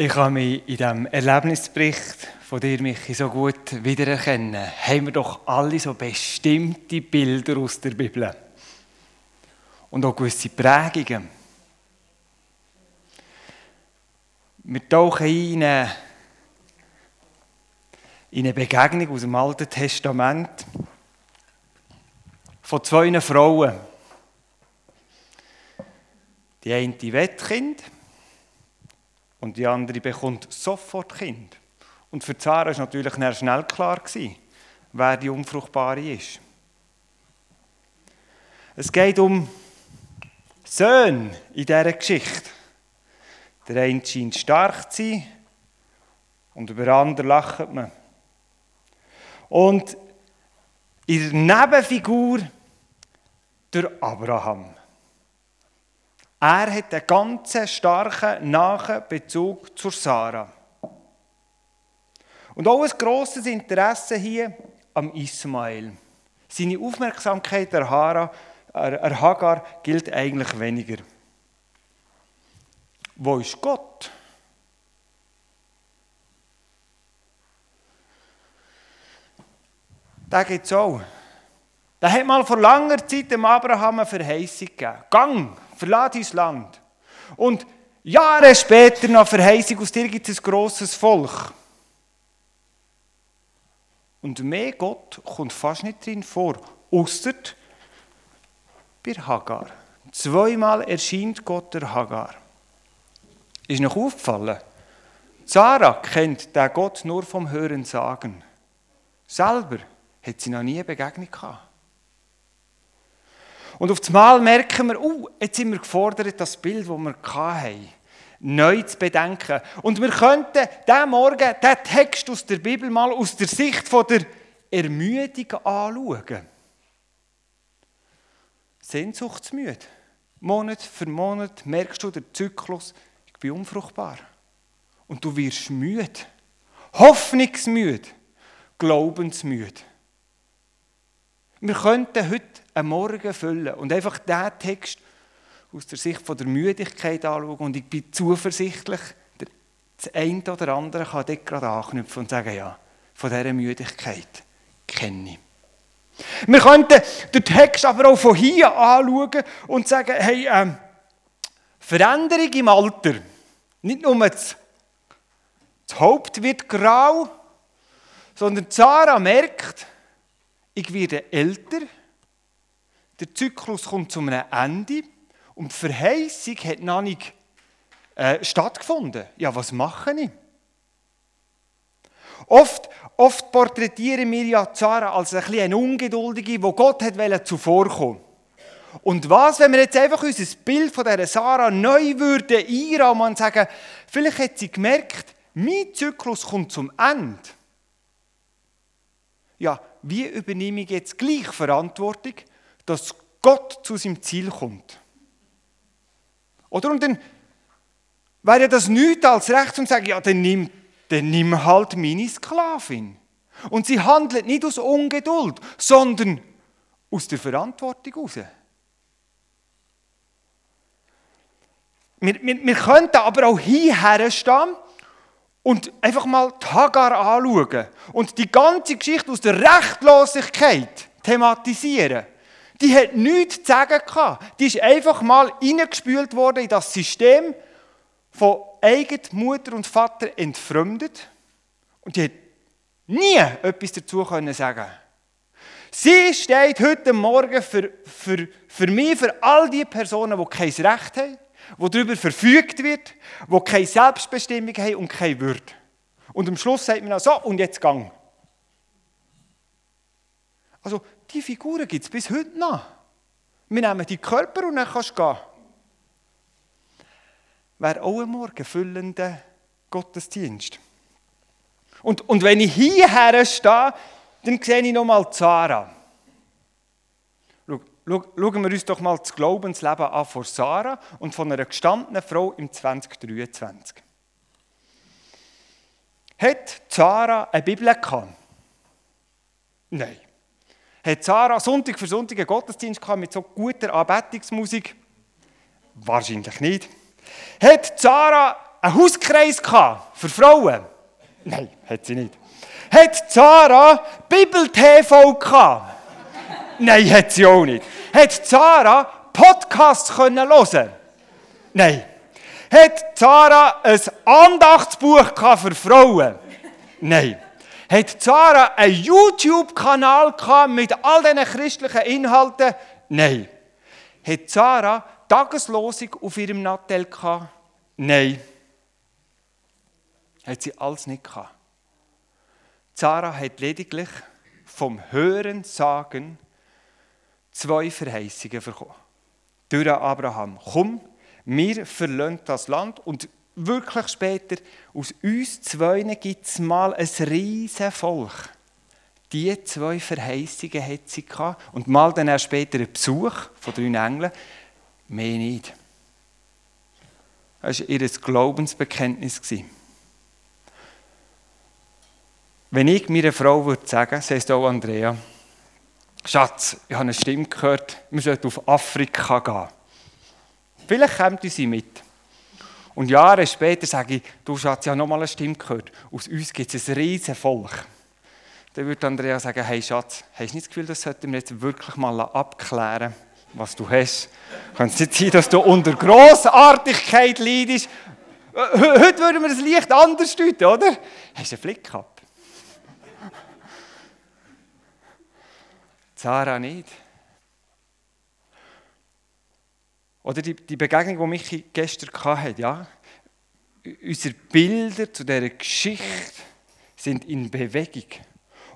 Ich kann mich in diesem Erlebnisbericht von dir, Michi, so gut wiedererkennen. Haben wir doch alle so bestimmte Bilder aus der Bibel. Und auch gewisse Prägungen. Wir tauchen in eine, in eine Begegnung aus dem Alten Testament von zwei Frauen. Die eine Wettkind und die andere bekommt sofort Kind. Und für Zara war natürlich schnell klar, wer die Unfruchtbare ist. Es geht um Söhne in dieser Geschichte. Der eine scheint stark zu sein und über den anderen lacht man. Und in der Nebenfigur der Abraham. Er hat einen ganz starken nahen Bezug zur Sarah. Und auch ein grosses Interesse hier am Ismael. Seine Aufmerksamkeit der Hagar gilt eigentlich weniger. Wo ist Gott? Da gibt es auch. Da hat mal vor langer Zeit dem Abraham eine Verheißung gegeben. Gang, verlass dein Land. Und Jahre später noch Verheißung, aus dir gibt es ein grosses Volk. Und mehr Gott kommt fast nicht drin vor, außer bei Hagar. Zweimal erscheint Gott der Hagar. Ist noch aufgefallen? Sarah kennt den Gott nur vom Hören sagen. Selber hat sie noch nie eine Begegnung gehabt. Und auf einmal merken wir, uh, jetzt sind wir gefordert, das Bild, das wir hatten, neu zu bedenken. Und wir könnten diesen Morgen diesen Text aus der Bibel mal aus der Sicht von der Ermüdung anschauen. Sehnsuchtsmüde. Monat für Monat merkst du den Zyklus, ich bin unfruchtbar. Und du wirst müde. Hoffnungsmüde. Glaubensmüde. Wir könnten heute einen Morgen füllen und einfach diesen Text aus der Sicht von der Müdigkeit anschauen und ich bin zuversichtlich, das eine oder andere kann dort gerade anknüpfen und sagen, ja, von dieser Müdigkeit kenne ich. Wir könnten den Text aber auch von hier anschauen und sagen, hey, ähm, Veränderung im Alter, nicht nur das, das Haupt wird grau, sondern Sarah merkt, ich werde älter, der Zyklus kommt zu einem Ende und die Verheißung hat noch nicht äh, stattgefunden. Ja, was mache ich? Oft, oft porträtieren wir ja Zara als ein bisschen Ungeduldige, wo Gott hat zuvorkommen Und was, wenn wir jetzt einfach unser Bild von dieser Sarah neu würden einrahmen und sagen, vielleicht hat sie gemerkt, mein Zyklus kommt zum Ende. Ja, wie übernehme ich jetzt gleich Verantwortung, dass Gott zu seinem Ziel kommt? Oder? Und dann wäre das nichts als recht und sagen, ja, dann nimm, dann nimm halt meine Sklavin. Und sie handelt nicht aus Ungeduld, sondern aus der Verantwortung heraus. Wir, wir, wir könnten aber auch hierher stehen und einfach mal die Hagar anschauen und die ganze Geschichte aus der Rechtlosigkeit thematisieren. Die hat nichts zu sagen gehabt. Die ist einfach mal hineingespült worden in das System von eigen Mutter und Vater entfremdet und die hat nie etwas dazu können sagen. Sie steht heute Morgen für, für, für mich, für all die Personen, die kein Recht haben, wo darüber verfügt wird, wo keine Selbstbestimmung haben und keine Würde. Und am Schluss sagt man auch so, und jetzt gang. Also, die Figuren gibt es bis heute noch. Wir nehmen die Körper und dann kannst du gehen. Wäre auch ein morgen füllender Gottesdienst. Und, und wenn ich hierher stehe, dann sehe ich nochmal Zara. Schauen wir uns doch mal das Glaubensleben an von Sarah und von einer gestandenen Frau im 2023. Hat Sarah eine Bibel gehabt? Nein. Hat Sarah Sonntag für Sonntag einen Gottesdienst gehabt mit so guter Anbetungsmusik? Wahrscheinlich nicht. Hat Sarah einen Hauskreis für Frauen? Nein, hat sie nicht. Hat Zara Bibel-TV gehabt? Nein, hat sie auch nicht. Hat Zara Podcasts können hören? Nein. Hat Zara ein Andachtsbuch für Frauen? Nein. Hat Zara einen YouTube-Kanal mit all diesen christlichen Inhalten? Nein. Hat Zara Tageslosung auf ihrem Nattel? Nein. Hat sie alles nicht gehabt. Zara hat lediglich vom Hören sagen zwei Verheißungen bekommen. Durch Abraham. Komm, wir verlassen das Land und wirklich später, aus uns zwei gibt es mal ein riesen Volk. Die zwei Verheißungen hat sie gehabt. Und mal dann auch später einen Besuch von drei Engeln. Mehr nicht. Das war ihr Glaubensbekenntnis. Wenn ich meiner Frau würde sagen, sie heißt auch Andrea, Schatz, ich habe eine Stimme gehört, wir sollten auf Afrika gehen. Vielleicht kommt sie mit. Und Jahre später sage ich, du Schatz, ich habe nochmal eine Stimme gehört. Aus uns gibt es ein riesiges Volk. Dann würde Andrea sagen, hey Schatz, hast du nicht das Gefühl, das sollten wir jetzt wirklich mal abklären, was du hast? Kann es nicht sein, dass du unter Grossartigkeit leidest? Heute würden wir das Licht anders deuten, oder? Hast du einen Flick gehabt? Sarah nicht. Oder die, die Begegnung, die Michi gestern hatte, ja. Unsere Bilder zu dieser Geschichte sind in Bewegung.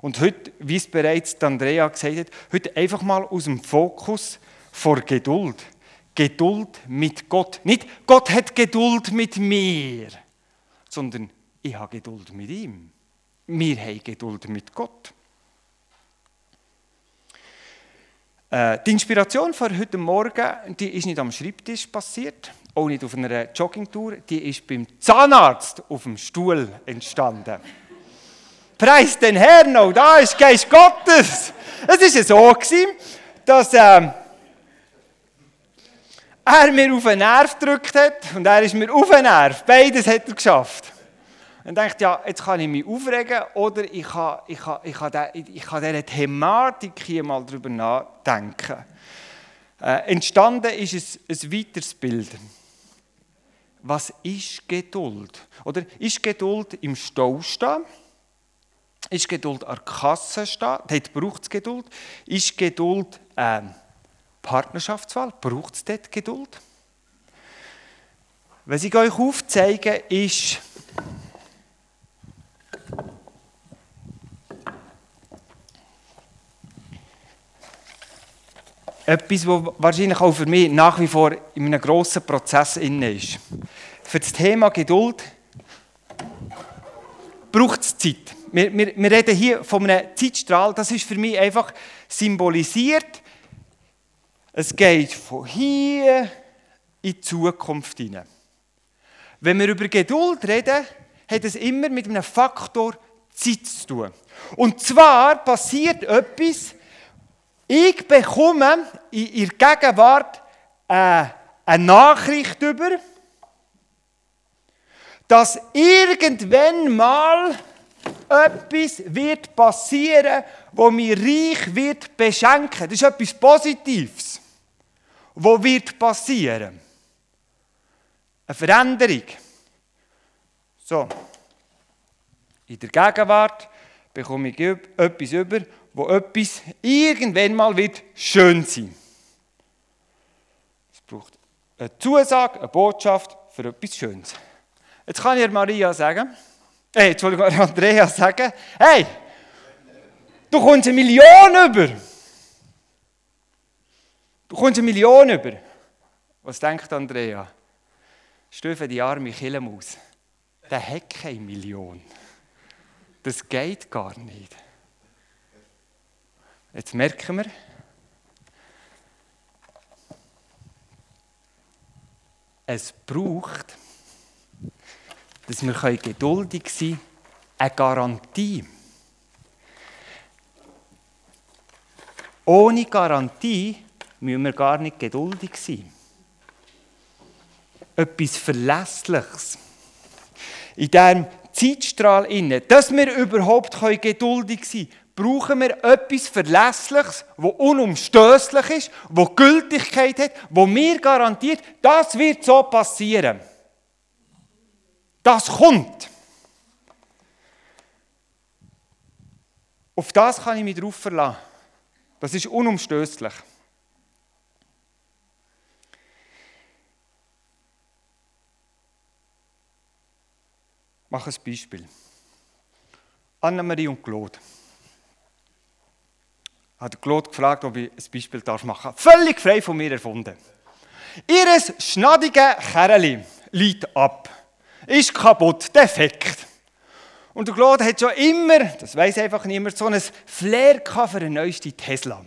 Und heute, wie es bereits Andrea gesagt hat, heute einfach mal aus dem Fokus vor Geduld. Geduld mit Gott. Nicht Gott hat Geduld mit mir, sondern ich habe Geduld mit ihm. Wir haben Geduld mit Gott. Äh, die Inspiration für heute Morgen, die ist nicht am Schreibtisch passiert, auch nicht auf einer Joggingtour, die ist beim Zahnarzt auf dem Stuhl entstanden. Preis den Herrn, auch da ist Geist Gottes. Es war so, dass äh, er mir auf den Nerv gedrückt hat und er ist mir auf den Nerv. Beides hat er geschafft. Und denkt, ja, jetzt kann ich mich aufregen oder ich kann, ich kann, ich kann, de, ich kann dieser Thematik hier mal drüber nachdenken. Äh, entstanden ist es ein weiteres Bild. Was ist Geduld? Oder ist Geduld im Stau stehen? Ist Geduld an der Kasse stehen? Dort braucht es Geduld. Ist Geduld äh, Partnerschaftswahl? Braucht es dort Geduld? Was ich euch aufzeige, ist, etwas, was wahrscheinlich auch für mich nach wie vor in einem grossen Prozess inne ist. Für das Thema Geduld braucht es Zeit. Wir, wir, wir reden hier von einem Zeitstrahl, das ist für mich einfach symbolisiert. Es geht von hier in die Zukunft hinein. Wenn wir über Geduld reden, hat es immer mit einem Faktor Zeit zu tun. Und zwar passiert etwas, ich bekomme in ihrer Gegenwart äh, eine Nachricht über, dass irgendwann mal etwas wird passieren, wo mir reich wird beschenken. Das ist etwas Positives, wo wird passieren. Eine Veränderung. So. In der Gegenwart bekomme ich etwas über, wo etwas irgendwann mal wird schön sein. Es braucht eine Zusage, eine Botschaft für etwas Schönes. Jetzt kann ich Maria sagen, hey, Entschuldigung, Andrea sagen, hey, du kommst eine Million über. Du kommst eine Million über. Was denkt Andrea? Stöfe die arme Killemaus. Der hat keine Million. Das geht gar nicht. Jetzt merken wir, es braucht, dass wir geduldig sein können, eine Garantie. Ohne Garantie müssen wir gar nicht geduldig sein. Etwas Verlässliches. in diesem Zeitstrahl dass wir überhaupt geduldig sein können, brauchen wir etwas Verlässliches, das unumstößlich ist, das Gültigkeit hat, wo mir garantiert, das wird so passieren. Das kommt. Auf das kann ich mich drauf verlassen. Das ist unumstößlich. Ich mache ein Beispiel. Annemarie und Claude. Hat Claude gefragt, ob ich ein Beispiel machen darf. Völlig frei von mir erfunden. Ihres schnadige Kerli liegt ab. Ist kaputt, defekt. Und der Claude hat schon immer, das weiß einfach niemand, so ein Flair für eine neueste Tesla.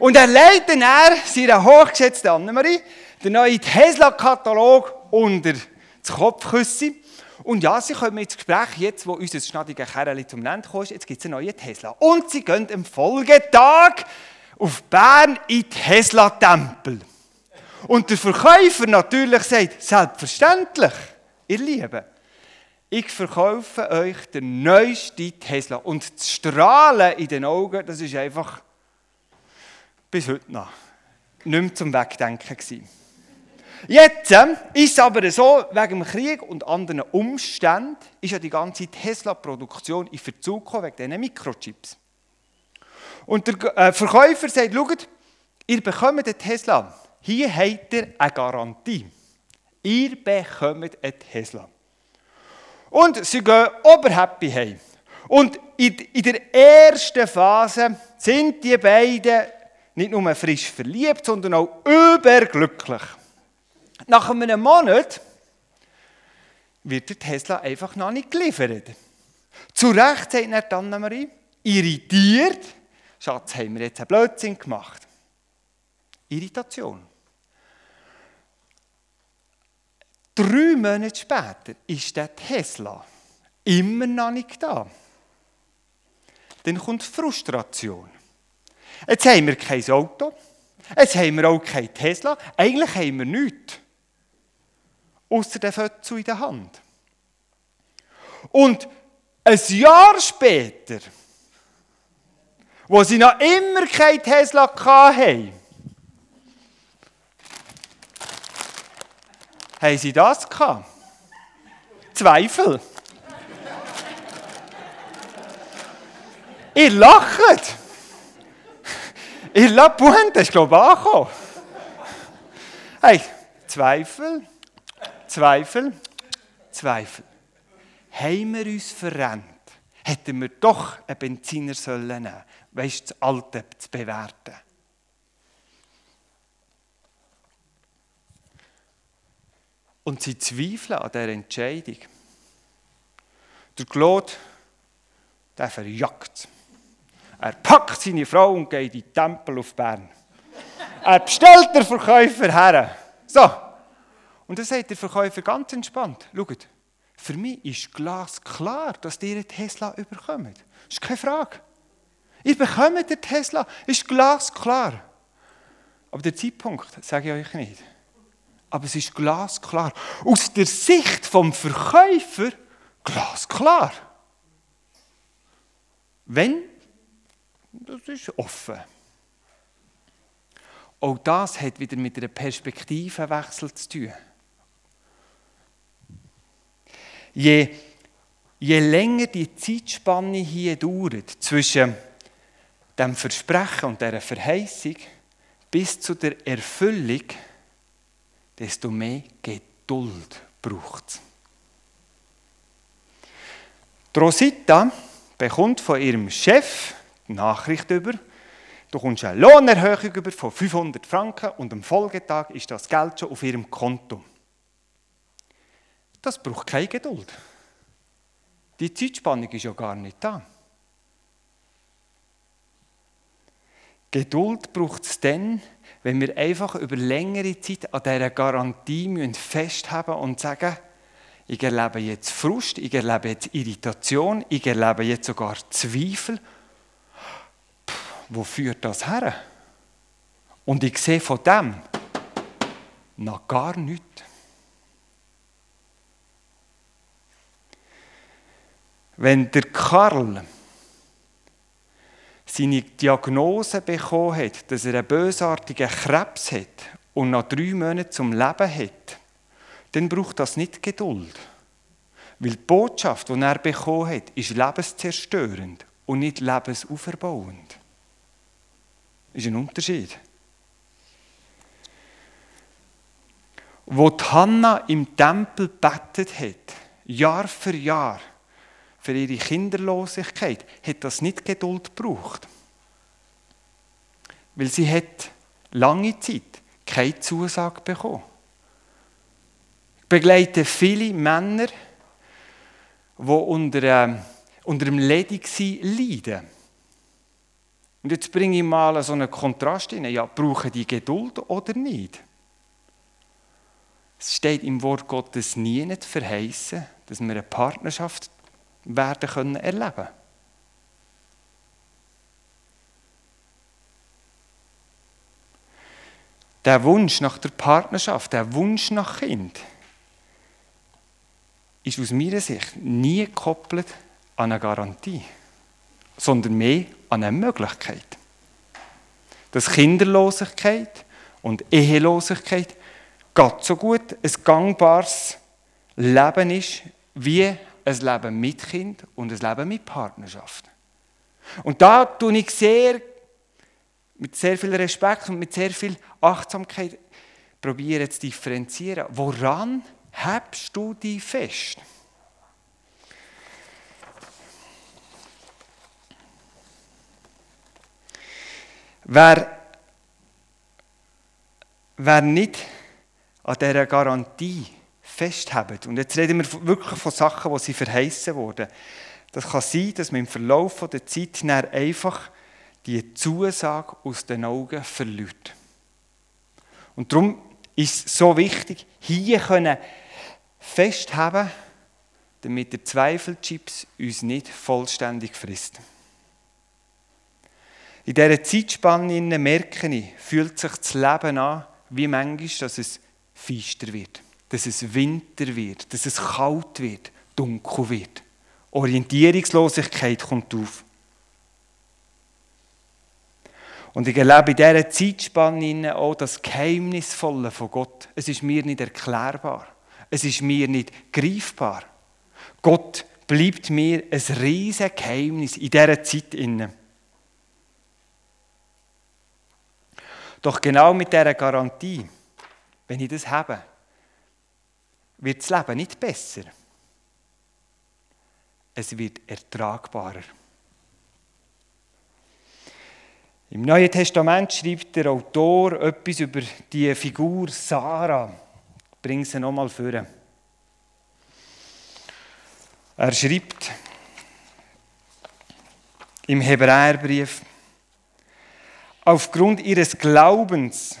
Und er legt dann er, seine hochgeschätzte Annemarie, den neuen Tesla-Katalog unter das Kopfküsse. Und ja, sie kommen ins Gespräch, jetzt wo unser schnattiger Kerl zum Ende kommt, jetzt gibt es einen neuen Tesla. Und sie gehen am Folgetag auf Bern in Tesla-Tempel. Und der Verkäufer natürlich sagt, selbstverständlich, ihr Lieben, ich verkaufe euch den neuesten Tesla. Und das Strahlen in den Augen, das ist einfach bis heute noch nicht mehr zum Wegdenken gewesen. Jetzt äh, ist es aber so, wegen dem Krieg und anderen Umständen ist ja die ganze Tesla-Produktion in Verzug gekommen, wegen diesen Mikrochips. Und der äh, Verkäufer sagt, schaut, ihr bekommt einen Tesla. Hier habt ihr eine Garantie. Ihr bekommt einen Tesla. Und sie gehen oberhappy heim. Und in der ersten Phase sind die beiden nicht nur frisch verliebt, sondern auch überglücklich. Nach einem Monat wird der Tesla einfach noch nicht geliefert. Zu Recht sagt Anna-Marie, irritiert, Schatz, haben wir jetzt einen Blödsinn gemacht. Irritation. Drei Monate später ist der Tesla immer noch nicht da. Dann kommt Frustration. Jetzt haben wir kein Auto, jetzt haben wir auch kein Tesla, eigentlich haben wir nichts. Außer der Fötzel in der Hand. Und ein Jahr später, wo sie noch immer kein Tesla hatten, Haben Sie das gehabt? Zweifel. Ihr lacht. Ihr lacht, Pointe ist, glaube ich, angekommen. Hey, Zweifel, Zweifel, Zweifel. Haben wir uns verrennt? Hätten wir doch einen Benziner sollen nehmen weißt du, das Alte zu bewerten. Und sie zweifeln an dieser Entscheidung. Der Claude, der verjagt Er packt seine Frau und geht in den Tempel auf Bern. Er bestellt den Verkäufer her. So. Und dann sagt der Verkäufer ganz entspannt: Schaut, für mich ist glasklar, dass ihr einen Tesla überkommt. Ist keine Frage. Ihr bekommt den Tesla, ist glasklar. Aber der Zeitpunkt sage ich euch nicht aber es ist glasklar. Aus der Sicht vom Verkäufer glasklar. Wenn, das ist offen. Auch das hat wieder mit einem Perspektivenwechsel zu tun. Je, je länger die Zeitspanne hier dauert zwischen dem Versprechen und der Verheißung bis zu der Erfüllung, desto mehr Geduld braucht es. Rosita bekommt von ihrem Chef die Nachricht über, du kommst eine Lohnerhöhung über von 500 Franken und am Folgetag ist das Geld schon auf ihrem Konto. Das braucht keine Geduld. Die Zeitspannung ist ja gar nicht da. Geduld braucht es dann, wenn wir einfach über längere Zeit an dieser Garantie festhalten und sagen, ich erlebe jetzt Frust, ich erlebe jetzt Irritation, ich erlebe jetzt sogar Zweifel. Puh, wo führt das her? Und ich sehe von dem noch gar nichts. Wenn der Karl seine Diagnose bekommen hat, dass er einen bösartigen Krebs hat und nach drei Monaten zum Leben hat, dann braucht das nicht Geduld. Weil die Botschaft, die er bekommen hat, ist lebenszerstörend und nicht lebensauferbauend. Das ist ein Unterschied. Wo die Hanna im Tempel bettet hat, Jahr für Jahr, für ihre Kinderlosigkeit, hat das nicht Geduld gebraucht. Weil sie hat lange Zeit keine Zusage bekommen. Ich begleite viele Männer, die unter, äh, unter dem Ledigsein leiden. Und jetzt bringe ich mal so einen Kontrast rein. Ja, brauchen die Geduld oder nicht? Es steht im Wort Gottes nie nicht verheißen, dass wir eine Partnerschaft werden können erleben. Der Wunsch nach der Partnerschaft, der Wunsch nach Kind, ist aus meiner Sicht nie gekoppelt an eine Garantie, sondern mehr an eine Möglichkeit. Dass Kinderlosigkeit und Ehelosigkeit Gott so gut ein gangbares Leben ist, wie ein Leben mit Kind und ein Leben mit Partnerschaft. Und da tue ich sehr, mit sehr viel Respekt und mit sehr viel Achtsamkeit probieren zu differenzieren. Woran hebst du dich fest? Wer, wer nicht an dieser Garantie festhalten. Und jetzt reden wir wirklich von Sachen, die sie verheißen wurden. Das kann sein, dass man im Verlauf der Zeit einfach die Zusage aus den Augen verliert. Und darum ist es so wichtig, hier können festhalten, damit der Zweifelchips uns nicht vollständig frisst. In dieser Zeitspanne merke ich, fühlt sich das Leben an, wie manchmal, dass es feister wird dass es Winter wird, dass es kalt wird, dunkel wird. Orientierungslosigkeit kommt auf. Und ich erlebe in dieser Zeitspanne auch das Geheimnisvolle von Gott. Es ist mir nicht erklärbar. Es ist mir nicht greifbar. Gott bleibt mir ein riesiges Geheimnis in dieser Zeit. Doch genau mit dieser Garantie, wenn ich das habe, wird das Leben nicht besser. Es wird ertragbarer. Im Neuen Testament schreibt der Autor etwas über die Figur Sarah. Ich bringe sie nochmal vor. Er schreibt im Hebräerbrief, aufgrund ihres Glaubens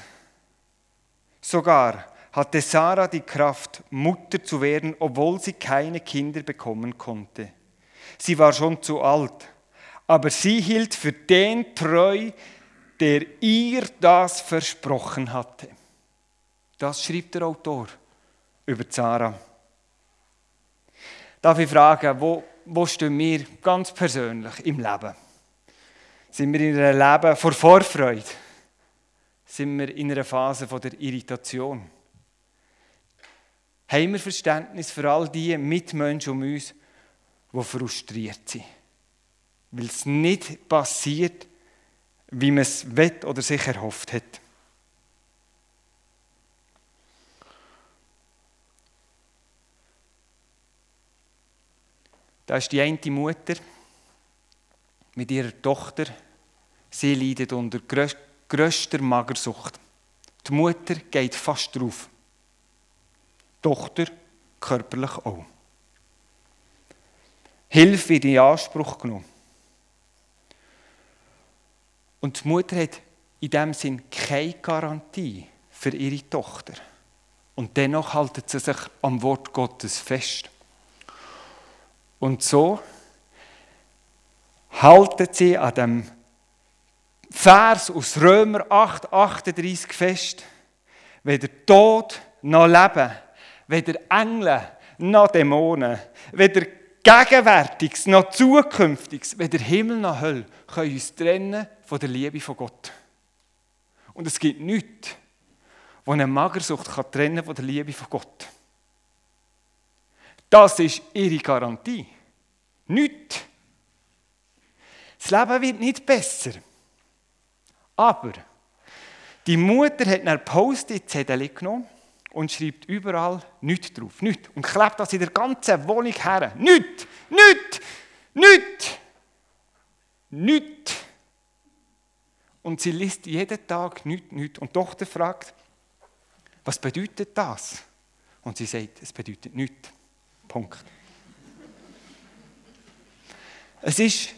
sogar hatte Sarah die Kraft, Mutter zu werden, obwohl sie keine Kinder bekommen konnte. Sie war schon zu alt, aber sie hielt für den treu, der ihr das versprochen hatte. Das schrieb der Autor über Sarah. Darf ich fragen, wo, wo stehen wir ganz persönlich im Leben? Sind wir in einem Leben vor Vorfreude? Sind wir in einer Phase der Irritation? Haben wir Verständnis für all die Mitmenschen um uns, die frustriert sind. Weil es nicht passiert, wie man es will oder sich erhofft hat. Da ist die eine Mutter mit ihrer Tochter. Sie leidet unter grösster Magersucht. Die Mutter geht fast drauf. Tochter körperlich auch. Hilfe wird in Anspruch genommen. Und die Mutter hat in dem Sinn keine Garantie für ihre Tochter. Und dennoch haltet sie sich am Wort Gottes fest. Und so haltet sie an dem Vers aus Römer 8, 38 fest. Weder Tod noch Leben weder Engel noch Dämonen, weder Gegenwärtiges noch Zukünftiges, weder Himmel noch Hölle, können uns trennen von der Liebe von Gott. Und es gibt nichts, was eine Magersucht kann trennen von der Liebe von Gott. Das ist ihre Garantie. Nichts. Das Leben wird nicht besser. Aber die Mutter hat einen Post-it-Zettel genommen und schreibt überall nichts drauf. Nichts. Und klebt das in der ganzen Wohnung her. Nichts! Nichts! Nichts! Nichts! Und sie liest jeden Tag nichts, nichts. Und die Tochter fragt, was bedeutet das? Und sie sagt, es bedeutet nichts. Punkt. Es ist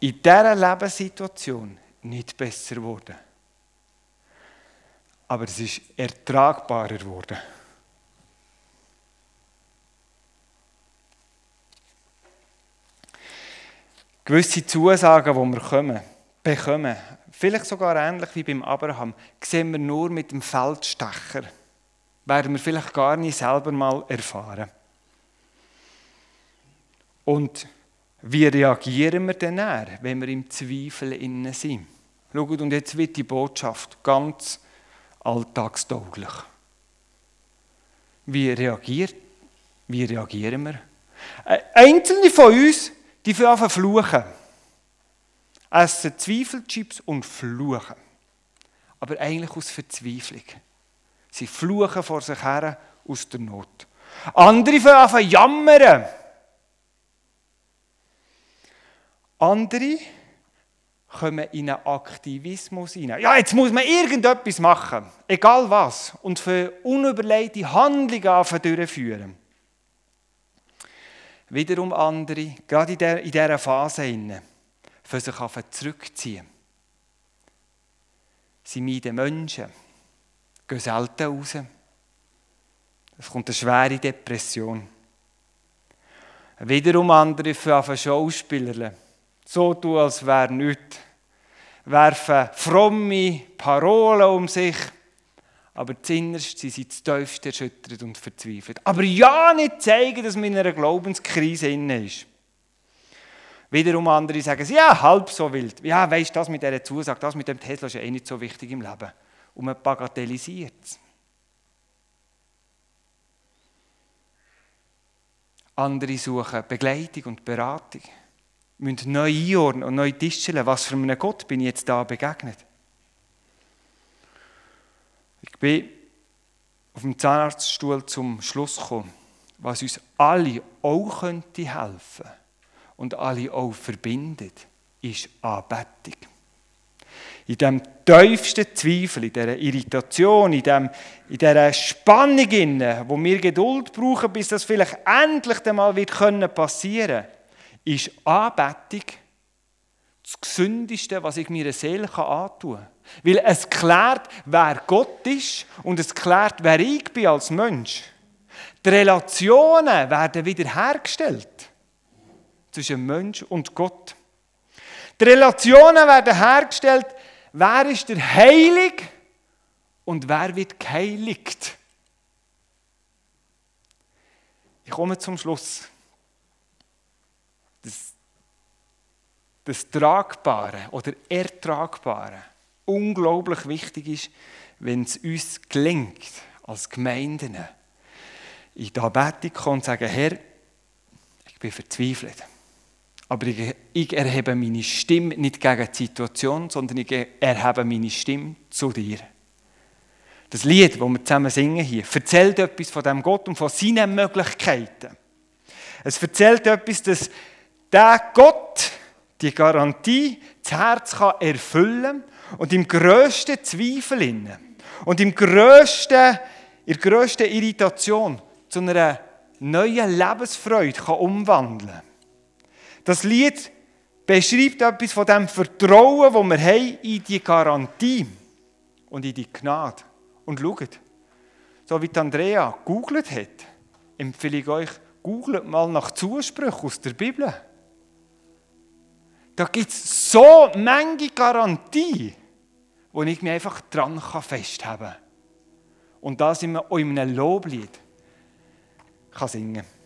in dieser Lebenssituation nicht besser geworden. Aber es ist ertragbarer geworden. Gewisse Zusagen, die wir kommen, bekommen, vielleicht sogar ähnlich wie beim Abraham, sehen wir nur mit dem Feldstecher. Werden wir vielleicht gar nicht selber mal erfahren. Und wie reagieren wir denn wenn wir im Zweifel innen sind? Schaut, und jetzt wird die Botschaft ganz alltagstauglich. Wie, reagiert, wie reagieren wir? Einzelne von uns, die fangen fluchen. Essen Zweifelchips und fluchen. Aber eigentlich aus Verzweiflung. Sie fluchen vor sich her aus der Not. Andere fangen jammern. Andere kommen in einen Aktivismus hinein. Ja, jetzt muss man irgendetwas machen, egal was, und für unüberlegte Handlungen durchführen. Wiederum andere, gerade in, der, in dieser Phase, für sich zurückziehen. Sie meiden Menschen, gehen selten raus. Es kommt eine schwere Depression. Wiederum andere für Schauspieler so tun, als wäre nichts. Werfen fromme Parolen um sich, aber zinnerst sie sind tiefst erschüttert und verzweifelt. Aber ja nicht zeigen, dass man in einer Glaubenskrise inne ist. Wiederum andere sagen, ja, halb so wild. Ja, weißt du, das mit dieser Zusage, das mit dem Tesla ist ja eh nicht so wichtig im Leben. Und man bagatellisiert es. Andere suchen Begleitung und Beratung müssen neu einordnen und neu tischeln, was für einen Gott bin ich jetzt da begegnet. Ich bin auf dem Zahnarztstuhl zum Schluss gekommen, was uns alle auch könnte helfen und alle auch verbindet, ist Anbetung. In dem tiefsten Zweifel, in dieser Irritation, in, dem, in dieser Spannung, in, wo wir Geduld brauchen, bis das vielleicht endlich einmal passieren wird, ist Anbetung das Gesündeste, was ich meiner Seele antun kann. Weil es klärt, wer Gott ist und es klärt, wer ich bin als Mensch. Die Relationen werden wiederhergestellt zwischen Mensch und Gott. Die Relationen werden hergestellt, wer ist der Heilig und wer wird geheiligt. Ich komme zum Schluss. Das Tragbare oder Ertragbare unglaublich wichtig ist, wenn es uns gelingt, als Gemeinden in die Anbetung kommen und sagen, Herr, ich bin verzweifelt. Aber ich, ich erhebe meine Stimme nicht gegen die Situation, sondern ich erhebe meine Stimme zu dir. Das Lied, das wir zusammen singen hier, erzählt etwas von dem Gott und von seinen Möglichkeiten. Es erzählt etwas, dass der Gott die Garantie das Herz kann erfüllen und im grössten Zweifel und im grössten, in der grössten Irritation zu einer neuen Lebensfreude kann umwandeln Das Lied beschreibt etwas von dem Vertrauen, das wir haben in die Garantie und in die Gnade. Und schaut, so wie Andrea googelt hat, empfehle ich euch, googelt mal nach Zusprüchen aus der Bibel. Da gibt es so Menge Garantie, wo ich mich einfach dran festhalten kann. Und das in einem Loblied kann singen kann.